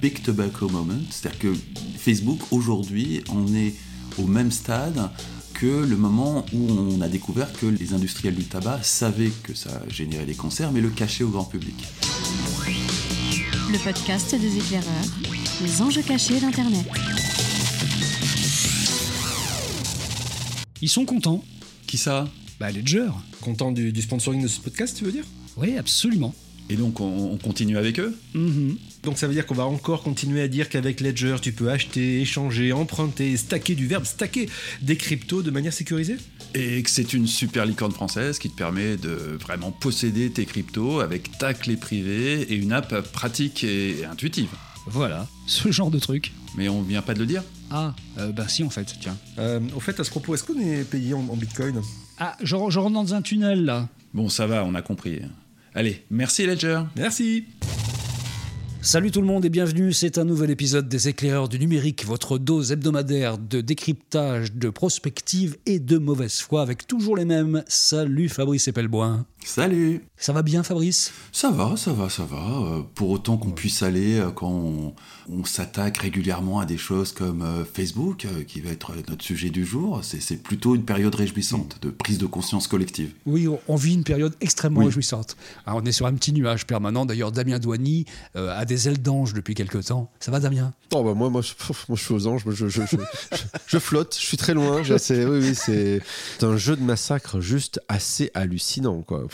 big tobacco moment, c'est-à-dire que Facebook aujourd'hui on est au même stade que le moment où on a découvert que les industriels du tabac savaient que ça générait des cancers, mais le cachaient au grand public. Le podcast des éclaireurs, les enjeux cachés d'Internet. Ils sont contents. Qui ça? Bah, Ledger. Content du, du sponsoring de ce podcast, tu veux dire? Oui, absolument. Et donc on, on continue avec eux Mhm. Donc ça veut dire qu'on va encore continuer à dire qu'avec Ledger, tu peux acheter, échanger, emprunter, stacker du verbe stacker des cryptos de manière sécurisée? Et que c'est une super licorne française qui te permet de vraiment posséder tes cryptos avec ta clé privée et une app pratique et intuitive. Voilà, ce genre de truc. Mais on vient pas de le dire? Ah, euh, bah si en fait, tiens. euh, Au fait, à ce propos, est-ce qu'on est payé en, en bitcoin? Ah, je, je rentre dans un tunnel là. Bon, ça va, on a compris. Allez, merci Ledger. Merci Salut tout le monde et bienvenue, c'est un nouvel épisode des éclaireurs du numérique, votre dose hebdomadaire de décryptage, de prospective et de mauvaise foi avec toujours les mêmes. Salut Fabrice Epelboin. Salut Ça va bien Fabrice? Ça va, ça va, ça va. Euh, pour autant qu'on puisse aller euh, quand on, on s'attaque régulièrement à des choses comme euh, Facebook, qui va être notre sujet du jour, c'est plutôt une période réjouissante de prise de conscience collective. Oui, on- on vit une période extrêmement Oui. réjouissante. Ah, on est sur un petit nuage permanent. D'ailleurs, Damien Douany a des ailes d'ange depuis quelque temps. Ça va Damien? Oh bah moi, moi, je, moi, je suis aux anges, je, je, je, je- je flotte, je suis très loin. assez- oui, oui, c'est c'est un jeu de massacre juste assez hallucinant, quoi.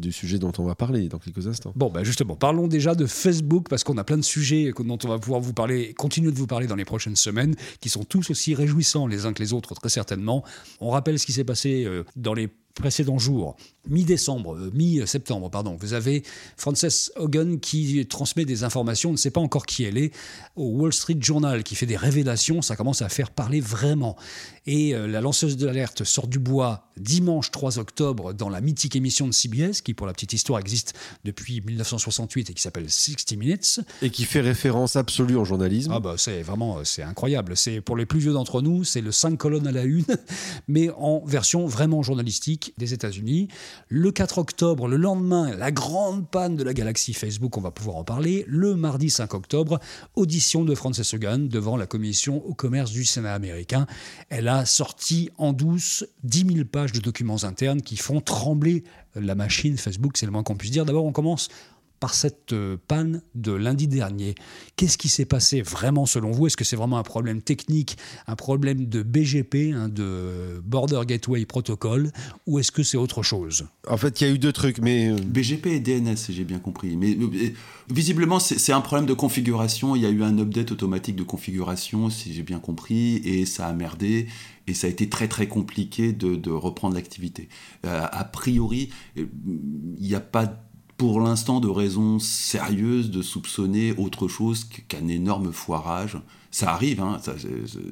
Du sujet dont on va parler dans quelques instants. Bon, bah justement, parlons déjà de Facebook parce qu'on a plein de sujets dont on va pouvoir vous parler, continuer de vous parler dans les prochaines semaines, qui sont tous aussi réjouissants les uns que les autres, très certainement. On rappelle ce qui s'est passé euh, dans les précédents jours. Mi-décembre, euh, mi-septembre, pardon, vous avez Frances Hogan qui transmet des informations, on ne sait pas encore qui elle est, au Wall Street Journal, qui fait des révélations, ça commence à faire parler vraiment. Et euh, la lanceuse de l'alerte sort du bois dimanche 3 octobre dans la mythique émission de CBS, qui pour la petite histoire existe depuis 1968 et qui s'appelle 60 Minutes. Et qui fait référence absolue en journalisme. Ah bah c'est vraiment euh, c'est incroyable. C'est pour les plus vieux d'entre nous, c'est le 5 colonnes à la une, mais en version vraiment journalistique des États-Unis. Le 4 octobre, le lendemain, la grande panne de la galaxie Facebook, on va pouvoir en parler. Le mardi 5 octobre, audition de Frances Hogan devant la commission au commerce du Sénat américain. Elle a sorti en douce 10 000 pages de documents internes qui font trembler la machine Facebook, c'est le moins qu'on puisse dire. D'abord, on commence par cette euh, panne de lundi dernier. Qu'est-ce qui s'est passé vraiment selon vous? Est-ce que c'est vraiment un problème technique, un problème de BGP, hein, de Border Gateway Protocol, ou est-ce que c'est autre chose? En fait, il y a eu deux trucs, mais euh, BGP et DNS, si j'ai bien compris. Mais euh, visiblement, c'est un problème de configuration. Il y a eu un update automatique de configuration, si j'ai bien compris, et ça a merdé. Et ça a été très très compliqué de, de reprendre l'activité. Euh, a priori, il n'y a pas pour l'instant de raison sérieuse de soupçonner autre chose qu'un énorme foirage. Ça arrive, hein,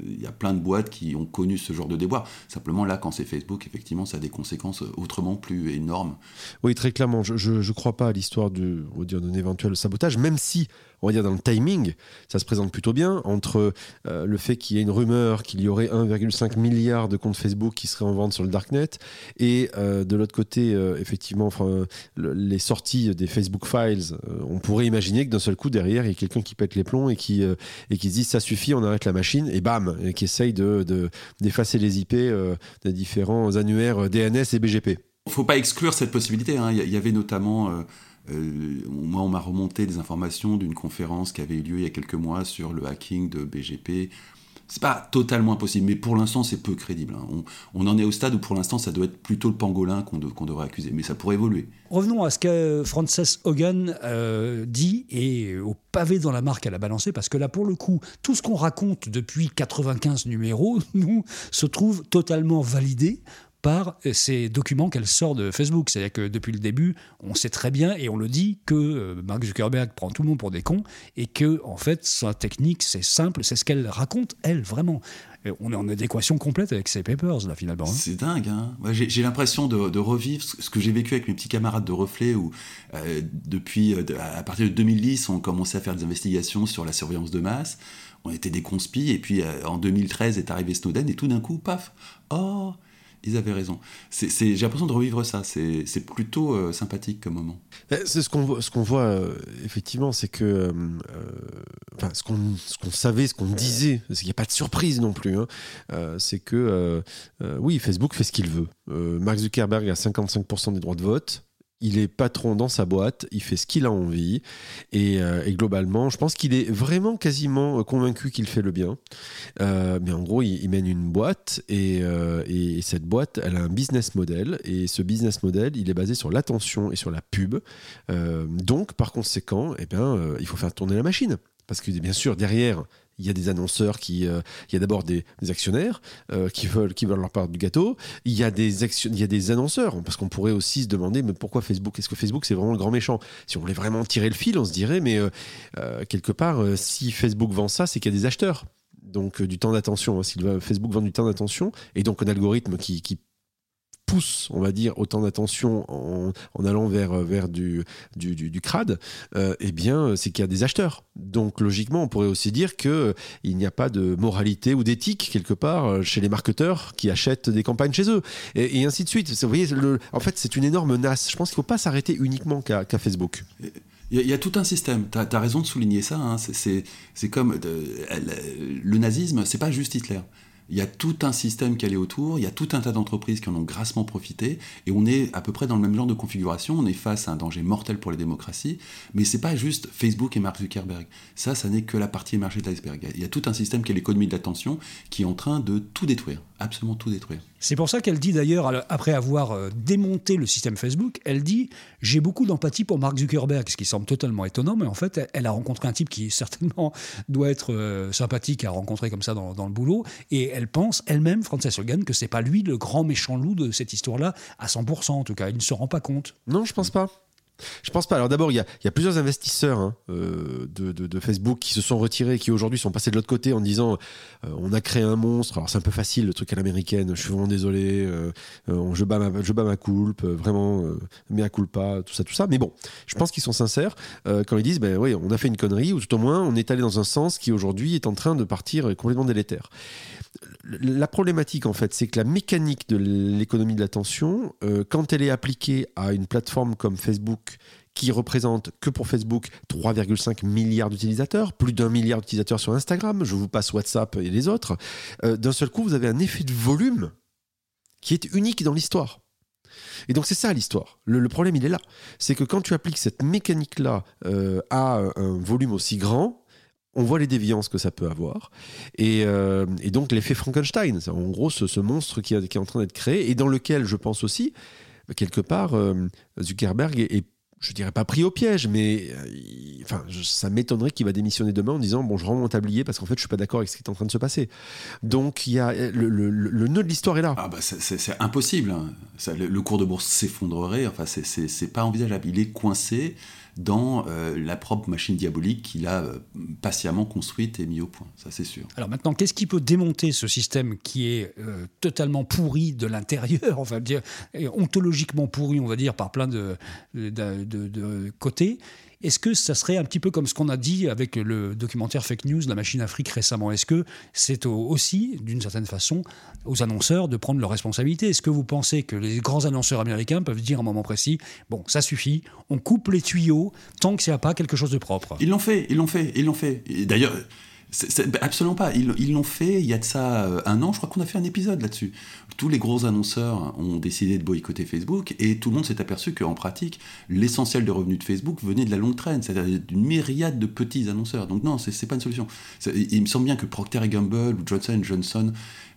il y a plein de boîtes qui ont connu ce genre de déboire. Simplement là, quand c'est Facebook, effectivement, ça a des conséquences autrement plus énormes. Oui, très clairement, je ne crois pas à l'histoire d'un éventuel sabotage, même si, on va dire, dans le timing, ça se présente plutôt bien, entre euh, le fait qu'il y ait une rumeur qu'il y aurait 1,5 milliard de comptes Facebook qui seraient en vente sur le Darknet, et euh, de l'autre côté, euh, effectivement, enfin, le- les sorties des Facebook Files, euh, on pourrait imaginer que d'un seul coup, derrière, il y a quelqu'un qui pète les plombs et qui, euh, et qui dit, ça suffit, on arrête la machine, et bam, et qui essaye de- de- d'effacer les IP euh, des différents annuaires DNS et BGP. faut pas exclure cette possibilité. hein. Il y, il avait notamment, euh, euh, moi, on m'a remonté des informations d'une conférence qui avait eu lieu il y a quelques mois sur le hacking de BGP. C'est pas totalement impossible, mais pour l'instant, c'est peu crédible. hein. On, en est au stade où pour l'instant, ça doit être plutôt le pangolin qu'on de- qu'on devrait accuser, mais ça pourrait évoluer. Revenons à ce que Frances Hogan euh, dit et au pavé dans la marque elle a balancé, parce que là, pour le coup, tout ce qu'on raconte depuis 95 numéros, nous, se trouve totalement validé par ces documents qu'elle sort de Facebook. C'est-à-dire que depuis le début, on sait très bien et on le dit que euh, Mark Zuckerberg prend tout le monde pour des cons et que, en fait, sa technique, c'est simple, c'est ce qu'elle raconte, elle, vraiment. On est en adéquation complète avec ses papers, là, finalement. hein. C'est dingue, hein J'ai l'impression de, revivre ce que j'ai vécu avec mes petits camarades de reflet, où euh, depuis, euh, à partir de 2010, on commençait à faire des investigations sur la surveillance de masse. On était des conspis, et puis en 2013 est arrivé Snowden, et tout d'un coup, paf, oh, ils avaient raison. J'ai l'impression de revivre ça. C'est, plutôt euh, sympathique comme moment. C'est ce qu'on voit, euh, effectivement, c'est que euh, enfin, ce, qu'on, ce qu'on savait, ce qu'on disait, parce qu'il n'y a pas de surprise non plus, hein, c'est que oui, Facebook fait ce qu'il veut. Mark Zuckerberg a 55% des droits de vote il est patron dans sa boîte, il fait ce qu'il a envie, et, euh, globalement, je pense qu'il est vraiment quasiment euh, convaincu qu'il fait le bien. Euh, mais en gros, il, mène une boîte, et, cette boîte, elle a un business model, et ce business model, il est basé sur l'attention et sur la pub. donc, par conséquent, eh bien, il faut faire tourner la machine. Parce que bien sûr, derrière, il y a des annonceurs qui, euh, il y a d'abord des, actionnaires euh, qui veulent, qui veulent leur part du gâteau. Il y a des il y a des annonceurs parce qu'on pourrait aussi se demander mais pourquoi Facebook? Est-ce que Facebook c'est vraiment le grand méchant? Si on voulait vraiment tirer le fil, on se dirait mais euh, quelque part si Facebook vend ça, c'est qu'il y a des acheteurs. Donc du temps d'attention. Hein. Si Facebook vend du temps d'attention et donc un algorithme qui, qui on va dire, autant d'attention en, allant vers, vers du, du, du, crade, euh, eh bien, c'est qu'il y a des acheteurs. Donc, logiquement, on pourrait aussi dire qu'il euh, n'y a pas de moralité ou d'éthique, quelque part, euh, chez les marketeurs qui achètent des campagnes chez eux, et, ainsi de suite. Vous voyez, en fait, c'est une énorme nasse. Je pense qu'il ne faut pas s'arrêter uniquement qu'à Facebook. Il y, a tout un système. Tu as, raison de souligner ça. Hein. C'est comme le nazisme, c'est pas juste Hitler. Il y a tout un système qui allait autour, il y a tout un tas d'entreprises qui en ont grassement profité, et on est à peu près dans le même genre de configuration. On est face à un danger mortel pour les démocraties, mais c'est pas juste Facebook et Mark Zuckerberg. Ça, ça n'est que la partie émergée de l'iceberg. Il y a tout un système qui est l'économie de l'attention qui est en train de tout détruire, absolument tout détruire. C'est pour ça qu'elle dit d'ailleurs, après avoir euh, démonté le système Facebook, elle dit J'ai beaucoup d'empathie pour Mark Zuckerberg, ce qui semble totalement étonnant, mais en fait, elle a rencontré un type qui certainement doit être euh, sympathique à rencontrer comme ça dans, le boulot, et elle pense elle-même, Frances Hogan, que c'est pas lui le grand méchant loup de cette histoire-là, à 100% en tout cas. Il ne se rend pas compte. Non, je pense pas. Je pense pas. Alors d'abord, il y a, plusieurs investisseurs hein, euh, de, Facebook qui se sont retirés, qui aujourd'hui sont passés de l'autre côté en disant euh, on a créé un monstre. Alors c'est un peu facile le truc à l'américaine. Je suis vraiment désolé. Euh, je bats ma, je bats ma vraiment, mea culpa, tout ça, tout ça. Mais bon, je pense qu'ils sont sincères quand ils disent ben oui, on a fait une connerie ou tout au moins on est allé dans un sens qui aujourd'hui est en train de partir complètement délétère la problématique, en fait, c'est que la mécanique de l'économie de l'attention, euh, quand elle est appliquée à une plateforme comme Facebook, qui représente que pour Facebook 3,5 milliards d'utilisateurs, plus d'un milliard d'utilisateurs sur Instagram, je vous passe WhatsApp et les autres, euh, d'un seul coup, vous avez un effet de volume qui est unique dans l'histoire. Et donc c'est ça l'histoire. Le, problème, il est là. C'est que quand tu appliques cette mécanique-là euh, à un volume aussi grand, on voit les déviances que ça peut avoir. Et, euh, donc l'effet Frankenstein, c'est en gros ce, monstre qui, est en train d'être créé et dans lequel je pense aussi, quelque part, euh, Zuckerberg est, je dirais pas pris au piège, mais euh, enfin, ça m'étonnerait qu'il va démissionner demain en disant bon, je rends mon tablier parce qu'en fait, je suis pas d'accord avec ce qui est en train de se passer. Donc, il y a le, le, nœud de l'histoire est là. Ah bah c'est impossible. Hein. le, le, cours de bourse s'effondrerait. Enfin, c'est pas envisageable. Il est coincé dans euh, la propre machine diabolique qu'il a euh, patiemment construite et mis au point, ça c'est sûr. Alors maintenant, qu'est-ce qui peut démonter ce système qui est euh, totalement pourri de l'intérieur, enfin dire ontologiquement pourri, on va dire, par plein de côtés? Est-ce que ça serait un petit peu comme ce qu'on a dit avec le documentaire Fake News, la machine Afrique récemment? Est-ce que c'est aussi, d'une certaine façon, aux annonceurs de prendre leurs responsabilités? Est-ce que vous pensez que les grands annonceurs américains peuvent dire à un moment précis, bon, ça suffit, on coupe les tuyaux tant qu'il n'y a pas quelque chose de propre Ils l'ont fait, ils l'ont fait, ils l'ont fait. D'ailleurs, absolument pas. Ils l'ont fait il y a de ça euh, un an. Je crois qu'on a fait un épisode là-dessus. Tous les gros annonceurs ont décidé de boycotter Facebook et tout le monde s'est aperçu qu'en pratique, l'essentiel des revenus de Facebook venait de la longue traîne, c'est-à-dire d'une myriade de petits annonceurs. Donc non, c'est pas une solution. Il me semble bien que Procter Gamble ou Johnson Johnson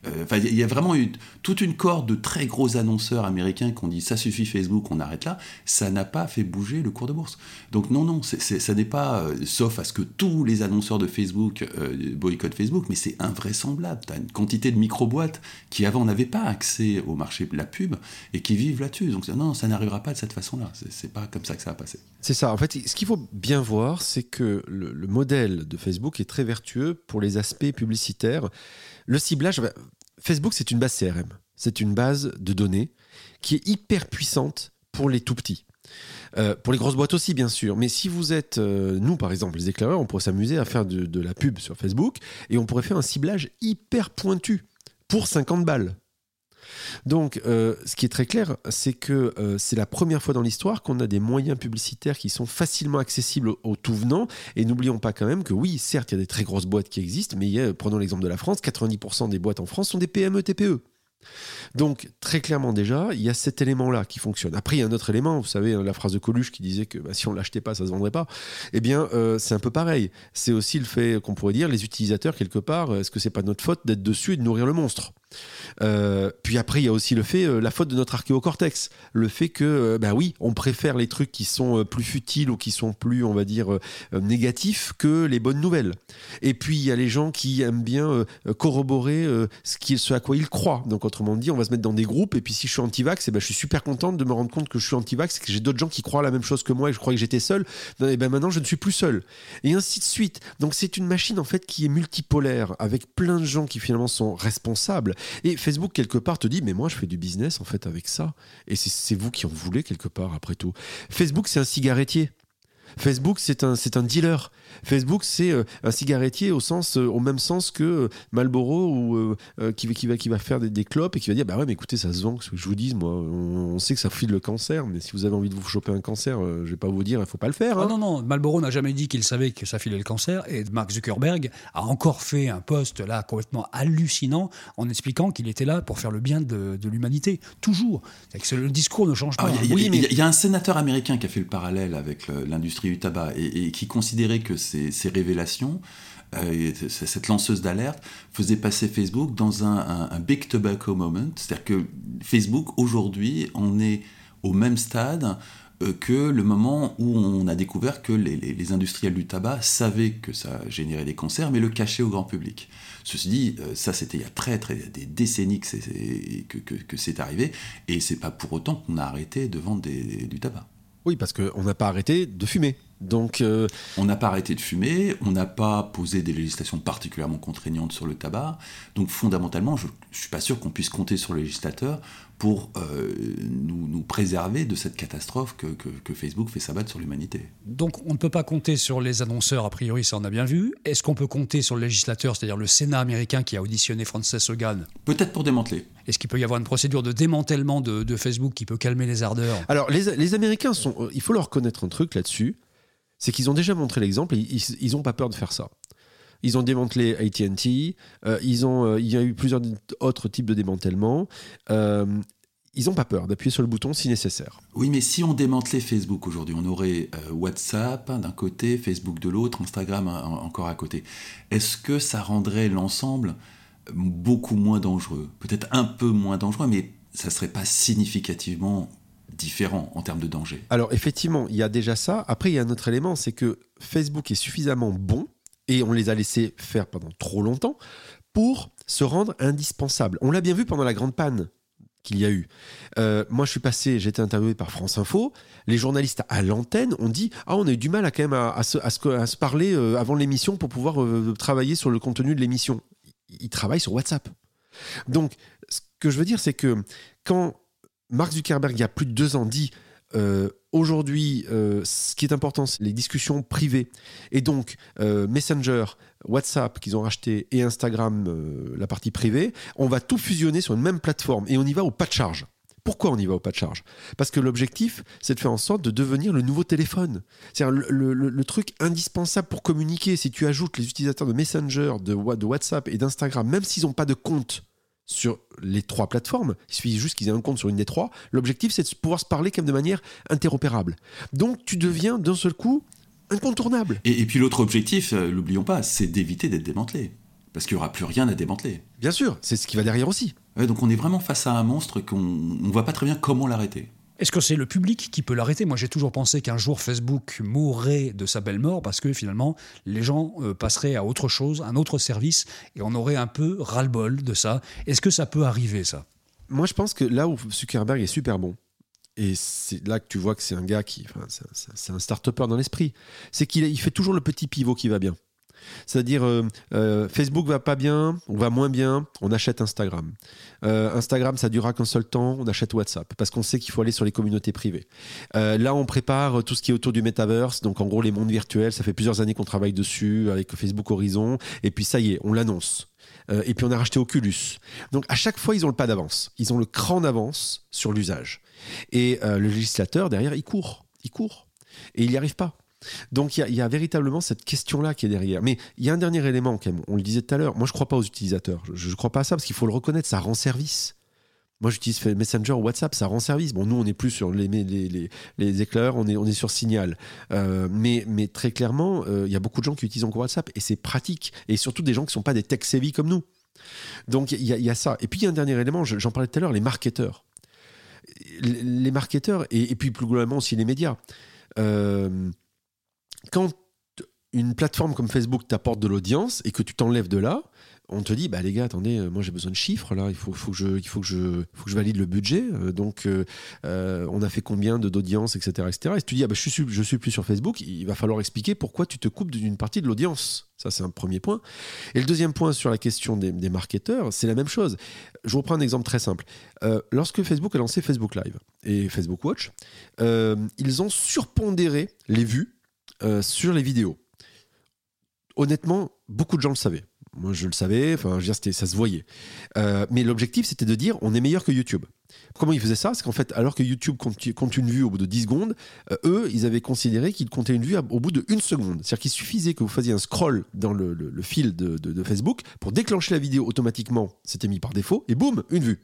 euh, il y a vraiment eu toute une corde de très gros annonceurs américains qui ont dit ça suffit Facebook, on arrête là. Ça n'a pas fait bouger le cours de bourse. Donc non, non, ça n'est pas, euh, sauf à ce que tous les annonceurs de Facebook euh, boycottent Facebook, mais c'est invraisemblable. Tu as une quantité de micro-boîtes qui avant n'avaient pas accès au marché de la pub et qui vivent là-dessus. Donc non, ça n'arrivera pas de cette façon-là. C'est pas comme ça que ça va passer. C'est ça. En fait, ce qu'il faut bien voir, c'est que le modèle de Facebook est très vertueux pour les aspects publicitaires. Le ciblage, Facebook, c'est une base CRM. C'est une base de données qui est hyper puissante pour les tout petits. Euh, pour les grosses boîtes aussi, bien sûr. Mais si vous êtes, euh, nous par exemple, les éclaireurs, on pourrait s'amuser à faire de, la pub sur Facebook et on pourrait faire un ciblage hyper pointu pour 50 balles. Donc, euh, ce qui est très clair, c'est que euh, c'est la première fois dans l'histoire qu'on a des moyens publicitaires qui sont facilement accessibles aux, aux tout venants. Et n'oublions pas quand même que oui, certes, il y a des très grosses boîtes qui existent, mais a, prenons l'exemple de la France, 90% des boîtes en France sont des PME, TPE. Donc, très clairement déjà, il y a cet élément-là qui fonctionne. Après, il y a un autre élément, vous savez, hein, la phrase de Coluche qui disait que bah, si on l'achetait pas, ça se vendrait pas. Eh bien, euh, c'est un peu pareil. C'est aussi le fait qu'on pourrait dire, les utilisateurs, quelque part, est-ce que c'est pas notre faute d'être dessus et de nourrir le monstre? Euh, puis après, il y a aussi le fait, euh, la faute de notre archéocortex. Le fait que, euh, bah oui, on préfère les trucs qui sont plus futiles ou qui sont plus, on va dire, négatifs que les bonnes nouvelles. Et puis, il y a les gens qui aiment bien corroborer ce, qui, ce à quoi ils croient. Donc, autrement dit, on va se mettre dans des groupes. Et puis, si je suis anti-vax, eh ben, je suis super contente de me rendre compte que je suis anti-vax que j'ai d'autres gens qui croient la même chose que moi et je croyais que j'étais seul. Et ben, maintenant, je ne suis plus seul. Et ainsi de suite. Donc, c'est une machine, en fait, qui est multipolaire avec plein de gens qui, finalement, sont responsables. Et Facebook, quelque part, te dit, mais moi, je fais du business, en fait, avec ça. Et c'est- vous qui en voulez, quelque part, après tout. Facebook, c'est un cigarettier. Facebook, c'est un, c'est un dealer. Facebook, c'est euh, un cigarettier au, sens, euh, au même sens que euh, Marlboro ou, euh, qui, va- qui, va, qui va faire des, des clopes et qui va dire Bah ouais, mais écoutez, ça se vend, ce que je vous dis, moi, on, on sait que ça file le cancer, mais si vous avez envie de vous choper un cancer, euh, je vais pas vous dire, il faut pas le faire. Ah hein. non, non, Marlboro n'a jamais dit qu'il savait que ça filait le cancer et Mark Zuckerberg a encore fait un post là complètement hallucinant en expliquant qu'il était là pour faire le bien de, de l'humanité. Toujours. C'est que le discours ne change pas. Ah, Il y, a- Oui, mais- il y a un sénateur américain qui a fait le parallèle avec le- l'industrie du tabac et, qui considérait que ces, révélations, euh, cette lanceuse d'alerte, faisaient passer Facebook dans un, un- big tobacco moment. C'est-à-dire que Facebook, aujourd'hui, on est au même stade euh, que le moment où on a découvert que les, industriels du tabac savaient que ça générait des cancers, mais le cachaient au grand public. Ceci dit, euh, ça c'était il y a très très des décennies que c'est que, que- c'est arrivé, et c'est pas pour autant qu'on a arrêté de vendre du tabac. Oui, parce qu'on n'a pas arrêté de fumer. Donc, euh, On n'a pas arrêté de fumer, on n'a pas posé des législations particulièrement contraignantes sur le tabac. Donc fondamentalement, je ne suis pas sûr qu'on puisse compter sur le législateur pour euh, nous, nous préserver de cette catastrophe que, que- que Facebook fait s'abattre sur l'humanité. Donc on ne peut pas compter sur les annonceurs, a priori, ça on a bien vu. Est-ce qu'on peut compter sur le législateur, c'est-à-dire le Sénat américain qui a auditionné Frances Hogan? Peut-être pour démanteler. Est-ce qu'il peut y avoir une procédure de démantèlement de, de Facebook qui peut calmer les ardeurs? Alors les, les Américains sont. il faut leur reconnaître un truc là-dessus c'est qu'ils ont déjà montré l'exemple et ils- n'ont pas peur de faire ça. Ils ont démantelé AT&T, euh, euh, il y a eu plusieurs autres types de démantèlement. Euh, ils n'ont pas peur d'appuyer sur le bouton si nécessaire. Oui, mais si on démantelait Facebook aujourd'hui, on aurait WhatsApp d'un côté, Facebook de l'autre, Instagram en- encore à côté. Est-ce que ça rendrait l'ensemble beaucoup moins dangereux? Peut-être un peu moins dangereux, mais ça serait pas significativement différent en termes de danger. Alors effectivement, il y a déjà ça. Après, il y a un autre élément, c'est que Facebook est suffisamment bon, et on les a laissés faire pendant trop longtemps, pour se rendre indispensable. On l'a bien vu pendant la grande panne qu'il y a eu. Euh, moi, je suis passé, j'ai été interviewé par France Info. Les journalistes à l'antenne ont dit Ah, on a eu du mal à, quand même à, se parler euh, avant l'émission pour pouvoir euh, travailler sur le contenu de l'émission. Ils travaillent sur WhatsApp. Donc, ce que je veux dire, c'est que quand Mark Zuckerberg, il y a plus de deux ans, dit euh, aujourd'hui, euh, ce qui est important, c'est les discussions privées. Et donc, euh, Messenger, WhatsApp qu'ils ont racheté et Instagram, la partie privée, on va tout fusionner sur une même plateforme et on y va au pas de charge. Pourquoi on y va au pas de charge? Parce que l'objectif, c'est de faire en sorte de devenir le nouveau téléphone. C'est-à-dire le, truc indispensable pour communiquer. Si tu ajoutes les utilisateurs de Messenger, de, de WhatsApp et d'Instagram, même s'ils n'ont pas de compte sur les trois plateformes, il suffit juste qu'ils aient un compte sur une des trois, l'objectif c'est de pouvoir se parler quand même de manière interopérable. Donc tu deviens d'un seul coup incontournable. Et, et puis l'autre objectif, euh, l'oublions pas, c'est d'éviter d'être démantelé. Parce qu'il n'y aura plus rien à démanteler. Bien sûr, c'est ce qui va derrière aussi. Ouais, donc on est vraiment face à un monstre qu'on ne voit pas très bien comment l'arrêter. Est-ce que c'est le public qui peut l'arrêter? Moi, j'ai toujours pensé qu'un jour Facebook mourrait de sa belle mort parce que finalement, les gens euh, passeraient à autre chose, un autre service, et on aurait un peu ras-le-bol de ça. Est-ce que ça peut arriver, ça? Moi je pense que là où Zuckerberg est super bon, et c'est là que tu vois que c'est un gars qui, enfin, c'est- c'est un start-upper dans l'esprit, c'est qu'il il fait toujours le petit pivot qui va bien. C'est-à-dire, euh, euh, Facebook va pas bien, on va moins bien, on achète Instagram. Euh, Instagram, ça durera qu'un seul temps, on achète WhatsApp, parce qu'on sait qu'il faut aller sur les communautés privées. là, on prépare tout ce qui est autour du metaverse, donc en gros les mondes virtuels, ça fait plusieurs années qu'on travaille dessus avec Facebook Horizon, et puis ça y est, on l'annonce. et puis on a racheté Oculus. Donc à chaque fois, ils ont le pas d'avance. Ils ont le cran d'avance sur l'usage. Et le législateur, derrière, il court. Il court. Et il n'y arrive pas. Donc il y, a véritablement cette question-là qui est derrière. Mais il y a un dernier élément, quand on le disait tout à l'heure, moi je ne crois pas aux utilisateurs. Je ne crois pas à ça parce qu'il faut le reconnaître, ça rend service. Moi, j'utilise Messenger ou WhatsApp, ça rend service. Bon, nous, on n'est plus sur les, les, les, éclaireurs, on est, on est sur Signal. Euh, mais, mais très clairement, euh, il y a beaucoup de gens qui utilisent encore WhatsApp et c'est pratique. Et surtout des gens qui ne sont pas des tech-savvy comme nous. Donc, il y, a ça. Et puis, il y a un dernier élément, j'en parlais tout à l'heure, les marketeurs. Les marketeurs et, et, puis plus globalement aussi les médias. Euh, quand une plateforme comme Facebook t'apporte de l'audience et que tu t'enlèves de là, on te dit bah les gars attendez euh, moi j'ai besoin de chiffres là il faut, que je valide le budget euh, donc euh, on a fait combien d'audience etc etc et si tu dis ah bah, je suis suis plus sur Facebook il va falloir expliquer pourquoi tu te coupes d'une partie de l'audience. Ça c'est un premier point. Et le deuxième point sur la question des, marketeurs c'est la même chose. Je reprends un exemple très simple. Lorsque Facebook a lancé Facebook Live et Facebook Watch ils ont surpondéré les vues euh, sur les vidéos. Honnêtement, beaucoup de gens le savaient. Moi, je le savais, enfin, je ça se voyait. Euh, mais l'objectif, c'était de dire on est meilleur que YouTube. Comment ils faisaient ça? C'est qu'en fait, alors que YouTube compte, une vue au bout de 10 secondes, euh, eux, ils avaient considéré qu'ils comptaient une vue au bout de 1 seconde. C'est-à-dire qu'il suffisait que vous fassiez un scroll dans le, fil de, Facebook pour déclencher la vidéo automatiquement, c'était mis par défaut, et boum, une vue.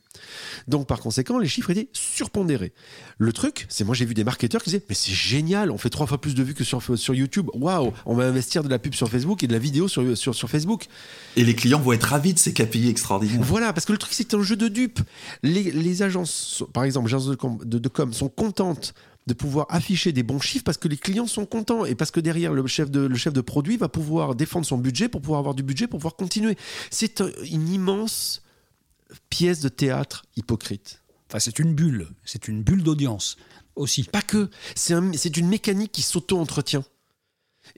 Donc par conséquent, les chiffres étaient surpondérés. Le truc, c'est moi j'ai vu des marketeurs qui disaient Mais c'est génial, on fait trois fois plus de vues que sur, sur YouTube. Waouh, on va investir de la pub sur Facebook et de la vidéo sur, sur, sur Facebook. Et les clients vont être ravis de ces KPI extraordinaires. Voilà, parce que le truc, c'est un jeu de dupes. Les, les agences par exemple, agences de com, sont contentes de pouvoir afficher des bons chiffres parce que les clients sont contents et parce que derrière le chef de, le chef de produit va pouvoir défendre son budget pour pouvoir avoir du budget pour pouvoir continuer. C'est une immense pièce de théâtre hypocrite. Enfin, c'est une bulle, c'est une bulle d'audience aussi. Pas que, c'est une mécanique qui s'auto-entretient.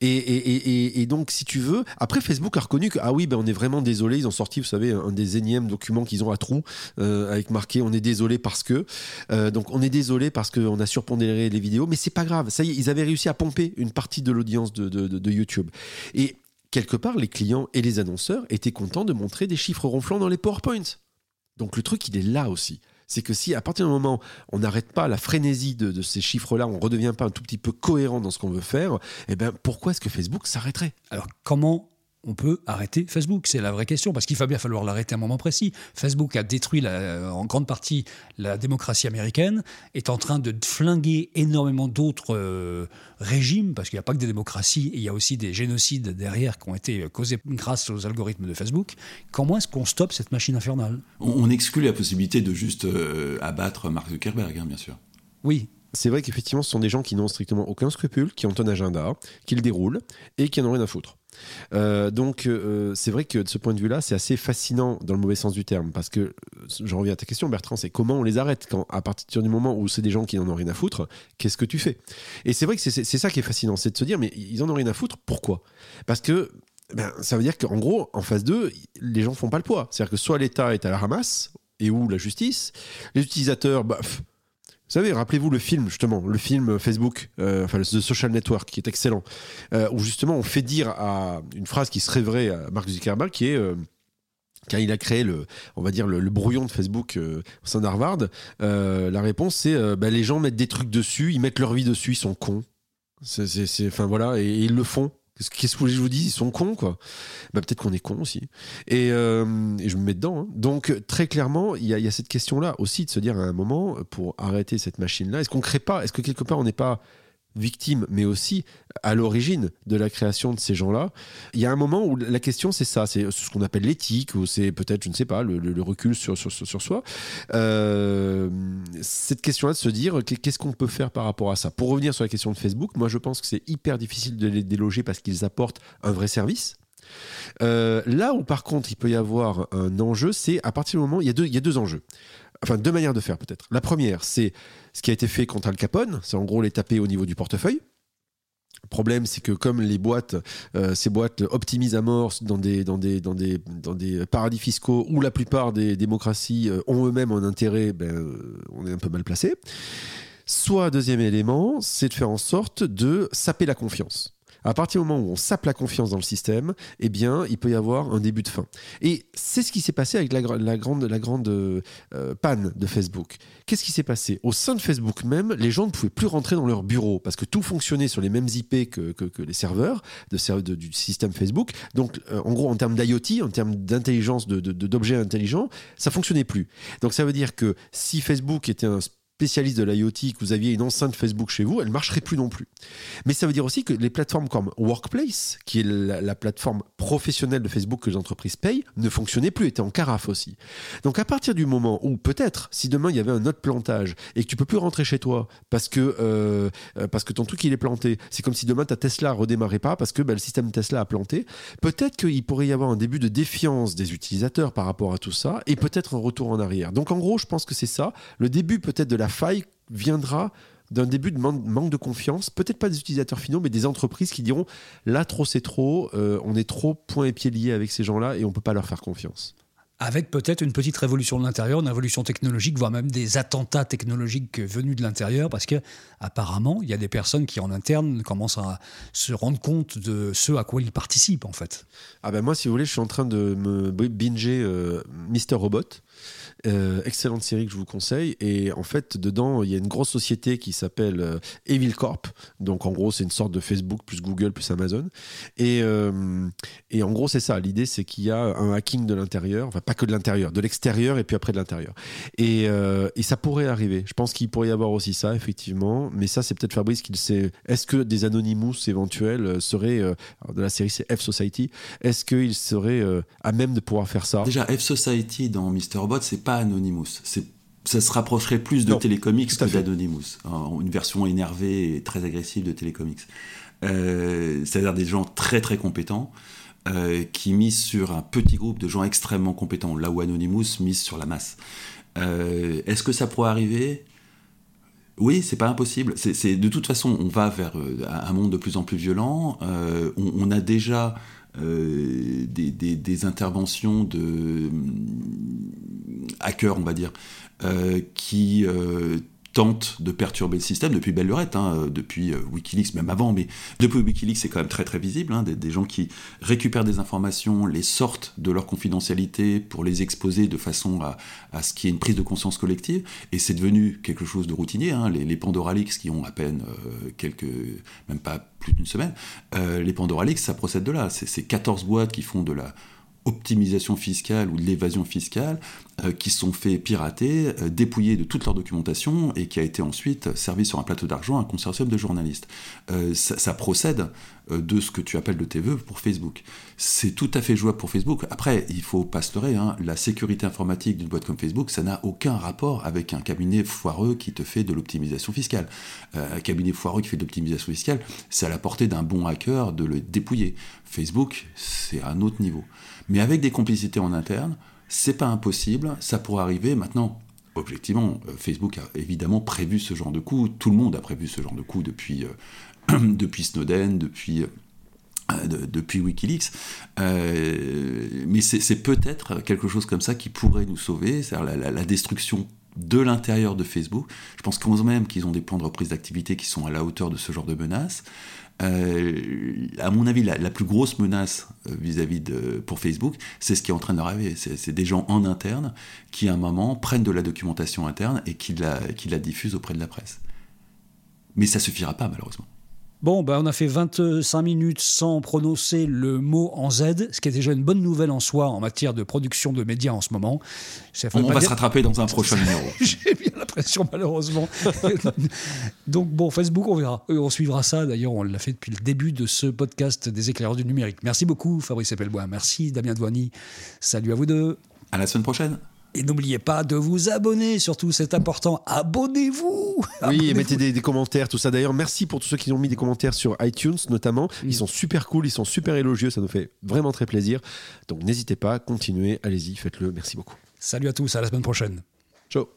Et, donc, si tu veux, après Facebook a reconnu que, ah oui, ben on est vraiment désolé, ils ont sorti, vous savez, un des énièmes documents qu'ils ont à trous, euh, avec marqué on est désolé parce que. Euh, donc, on est désolé parce qu'on a surpondéré les vidéos, mais c'est pas grave. Ça y est, ils avaient réussi à pomper une partie de l'audience de, de YouTube. Et quelque part, les clients et les annonceurs étaient contents de montrer des chiffres ronflants dans les PowerPoints. Donc, le truc, il est là aussi c'est que si à partir du moment on n'arrête pas la frénésie de, ces chiffres-là, on ne redevient pas un tout petit peu cohérent dans ce qu'on veut faire, eh ben pourquoi est-ce que Facebook s'arrêterait? Alors comment on peut arrêter Facebook C'est la vraie question, parce qu'il va bien falloir l'arrêter à un moment précis. Facebook a détruit en grande partie la démocratie américaine, est en train de flinguer énormément d'autres euh, régimes, parce qu'il n'y a pas que des démocraties, il y a aussi des génocides derrière qui ont été causés grâce aux algorithmes de Facebook. Comment est-ce qu'on stoppe cette machine infernale? On, exclut la possibilité de juste euh, abattre Mark Zuckerberg, hein, bien sûr. Oui, c'est vrai qu'effectivement, ce sont des gens qui n'ont strictement aucun scrupule, qui ont un agenda, qui le déroulent et qui n'en ont rien à foutre. Euh, donc euh, c'est vrai que de ce point de vue-là, c'est assez fascinant dans le mauvais sens du terme, parce que euh, je reviens à ta question, Bertrand, c'est comment on les arrête quand à partir du moment où c'est des gens qui n'en ont rien à foutre, qu'est-ce que tu fais? Et c'est vrai que c'est ça qui est fascinant, c'est de se dire mais ils en ont rien à foutre, pourquoi? Parce que ben, ça veut dire qu'en gros, en phase 2, les gens font pas le poids. C'est-à-dire que soit l'État est à la ramasse, et où la justice, les utilisateurs, bah, vous savez, rappelez-vous le film, justement, le film Facebook, euh, enfin, The Social Network, qui est excellent, euh, où justement on fait dire à une phrase qui se rêverait à Mark Zuckerberg, qui est. Euh, quand il a créé le, on va dire le, brouillon de Facebook au sein d'Harvard, la réponse c'est bah, les gens mettent des trucs dessus, ils mettent leur vie dessus, ils sont cons. C'est, enfin voilà, et, ils le font. Qu'est-ce que je vous dis Ils sont cons, quoi. Bah, peut-être qu'on est cons aussi. Et, euh, je me mets dedans. Hein. Donc, très clairement, il y, a cette question-là aussi de se dire à un moment, pour arrêter cette machine-là, est-ce qu'on crée pas? Est-ce que quelque part, on n'est pas victime, mais aussi à l'origine de la création de ces gens-là. Il y a un moment où la question, c'est ça, c'est ce qu'on appelle l'éthique, ou c'est peut-être, je ne sais pas, le, recul sur, sur, sur soi. Euh, cette question-là de se dire, qu'est-ce qu'on peut faire par rapport à ça? Pour revenir sur la question de Facebook, moi je pense que c'est hyper difficile de les déloger parce qu'ils apportent un vrai service. Euh, là où par contre il peut y avoir un enjeu, c'est à partir du moment, il y a deux, il y a deux enjeux enfin deux manières de faire peut-être. La première, c'est ce qui a été fait contre Al Capone, c'est en gros les taper au niveau du portefeuille. Le problème, c'est que comme les boîtes, euh, ces boîtes optimisent à mort dans des, dans des, dans des, dans des paradis fiscaux où la plupart des démocraties euh, ont eux-mêmes un intérêt, ben, euh, on est un peu mal placé. Soit, deuxième élément, c'est de faire en sorte de saper la confiance. À partir du moment où on sape la confiance dans le système, eh bien, il peut y avoir un début de fin. Et c'est ce qui s'est passé avec la, gra- la grande, grande euh, panne de Facebook. Qu'est-ce qui s'est passé? Au sein de Facebook même, les gens ne pouvaient plus rentrer dans leur bureau parce que tout fonctionnait sur les mêmes IP que, les serveurs du système Facebook. Donc, euh, en gros, en termes d'IoT, en termes d'intelligence, d'objets intelligents, ça fonctionnait plus. Donc, ça veut dire que si Facebook était un spécialiste de l'IoT, que vous aviez une enceinte Facebook chez vous, elle ne marcherait plus non plus. Mais ça veut dire aussi que les plateformes comme Workplace, qui est la, la plateforme professionnelle de Facebook que les entreprises payent, ne fonctionnaient plus, étaient en carafe aussi. Donc à partir du moment où peut-être, si demain il y avait un autre plantage et que tu peux plus rentrer chez toi parce que, euh, euh, parce que ton truc il est planté, c'est comme si demain ta Tesla redémarrait pas parce que bah, le système Tesla a planté, peut-être qu'il pourrait y avoir un début de défiance des utilisateurs par rapport à tout ça et peut-être un retour en arrière. Donc en gros, je pense que c'est ça. Le début peut-être de la faille viendra d'un début de man- manque de confiance, peut-être pas des utilisateurs finaux, mais des entreprises qui diront là trop c'est trop, euh, on est trop point et pied liés avec ces gens-là et on peut pas leur faire confiance. Avec peut-être une petite révolution de l'intérieur, une révolution technologique, voire même des attentats technologiques venus de l'intérieur, parce que apparemment, il y a des personnes qui en interne commencent à se rendre compte de ce à quoi ils participent en fait. Ah ben moi, si vous voulez, je suis en train de me binger euh, Mister Robot. Euh, excellente série que je vous conseille. Et en fait, dedans, il y a une grosse société qui s'appelle euh, Evil Corp. Donc, en gros, c'est une sorte de Facebook plus Google plus Amazon. Et, euh, et en gros, c'est ça. L'idée, c'est qu'il y a un hacking de l'intérieur. Enfin, pas que de l'intérieur, de l'extérieur et puis après de l'intérieur. Et, euh, et ça pourrait arriver. Je pense qu'il pourrait y avoir aussi ça, effectivement. Mais ça, c'est peut-être Fabrice qui le sait. Est-ce que des Anonymous éventuels seraient, de la série, c'est F Society, est-ce qu'ils seraient à même de pouvoir faire ça? Déjà, F-Society dans Mr. Robot, c'est pas Anonymous. C'est ça se rapprocherait plus de Non, Télécomics que d'Anonymous. En- Une version énervée et très agressive de Télécomics. Euh, C'est-à-dire des gens très très compétents euh, qui misent sur un petit groupe de gens extrêmement compétents, là où Anonymous mise sur la masse. Euh, Est-ce que ça pourrait arriver? Oui, c'est pas impossible. C'est, de toute façon, on va vers un monde de plus en plus violent. On, on a déjà euh, des, des- interventions de hum, hackers, on va dire, euh, qui tentent de perturber le système depuis belle lurette, hein, euh, depuis euh, Wikileaks, même avant, mais depuis Wikileaks, c'est quand même très très visible. hein, des, gens qui récupèrent des informations, les sortent de leur confidentialité pour les exposer de façon à, ce qu'il y ait une prise de conscience collective. Et c'est devenu quelque chose de routinier. hein. Les, les Pandora qui ont à peine euh, quelques, même pas plus d'une semaine, euh, les Pandora Leaks, ça procède de là. C'est 14 boîtes qui font de la optimisation fiscale ou de l'évasion fiscale euh, qui sont fait pirater, euh, dépouillés de toute leur documentation et qui a été ensuite servi sur un plateau d'argent à un consortium de journalistes. Euh, ça, procède de ce que tu appelles de tes voeux pour Facebook. C'est tout à fait jouable pour Facebook. Après, il faut pas se leurrer, hein, la sécurité informatique d'une boîte comme Facebook, ça n'a aucun rapport avec un cabinet foireux qui te fait de l'optimisation fiscale. Euh, un cabinet foireux qui fait de l'optimisation fiscale, c'est à la portée d'un bon hacker de le dépouiller. Facebook, c'est à un autre niveau. Mais avec des complicités en interne, c'est pas impossible, ça pourrait arriver. Maintenant, objectivement, euh, Facebook a évidemment prévu ce genre de coup. Tout le monde a prévu ce genre de coup depuis, euh, depuis Snowden, depuis. euh, de- depuis Wikileaks, Euh, mais c'est peut-être quelque chose comme ça qui pourrait nous sauver, c'est-à-dire la, destruction de l'intérieur de Facebook. Je pense quand même qu'ils ont des plans de reprise d'activité qui sont à la hauteur de ce genre de menaces. Euh, à mon avis, la, plus grosse menace euh, vis-à-vis de pour Facebook, c'est ce qui est en train d'arriver. C'est c'est des gens en interne qui, à un moment, prennent de la documentation interne et qui la, qui la diffusent auprès de la presse. Mais ça suffira pas, malheureusement. Bon, ben, on a fait 25 minutes sans prononcer le mot en Z, ce qui est déjà une bonne nouvelle en soi en matière de production de médias en ce moment. Ça On, va dire- se rattraper dans un prochain numéro. J'ai bien l'impression, malheureusement. Donc, bon, Facebook, on verra. Euh, On suivra ça. D'ailleurs, on l'a fait depuis le début de ce podcast des éclaireurs du numérique. Merci beaucoup, Fabrice Epelbois. Merci, Damien Douani. Salut à vous deux. À la semaine prochaine. Et n'oubliez pas de vous abonner, surtout, c'est important. Abonnez-vous Oui, et Abonnez-vous. mettez des, des commentaires, tout ça. D'ailleurs, merci pour tous ceux qui ont mis des commentaires sur iTunes, notamment. Ils sont super cool, ils sont super élogieux, ça nous fait vraiment très plaisir. Donc n'hésitez pas, continuez, allez-y, faites-le. Merci beaucoup. Salut à tous, à la semaine prochaine. Ciao.